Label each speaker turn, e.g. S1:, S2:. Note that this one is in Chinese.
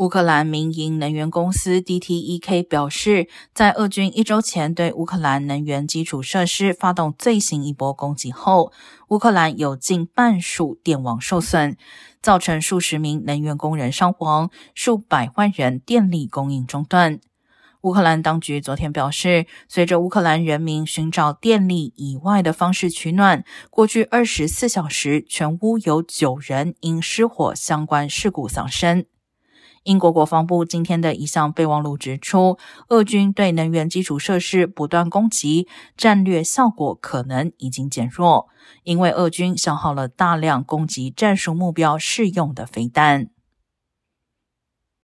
S1: 乌克兰民营能源公司 DTEK 表示，在俄军一周前对乌克兰能源基础设施发动最新一波攻击后，乌克兰有近半数电网受损，造成数十名能源工人伤亡，数百万人电力供应中断。乌克兰当局昨天表示，随着乌克兰人民寻找电力以外的方式取暖，过去二十四小时，全屋有九人因失火相关事故丧生。英国国防部今天的一项备忘录指出，俄军对能源基础设施不断攻击，战略效果可能已经减弱，因为俄军消耗了大量攻击战术目标适用的飞弹。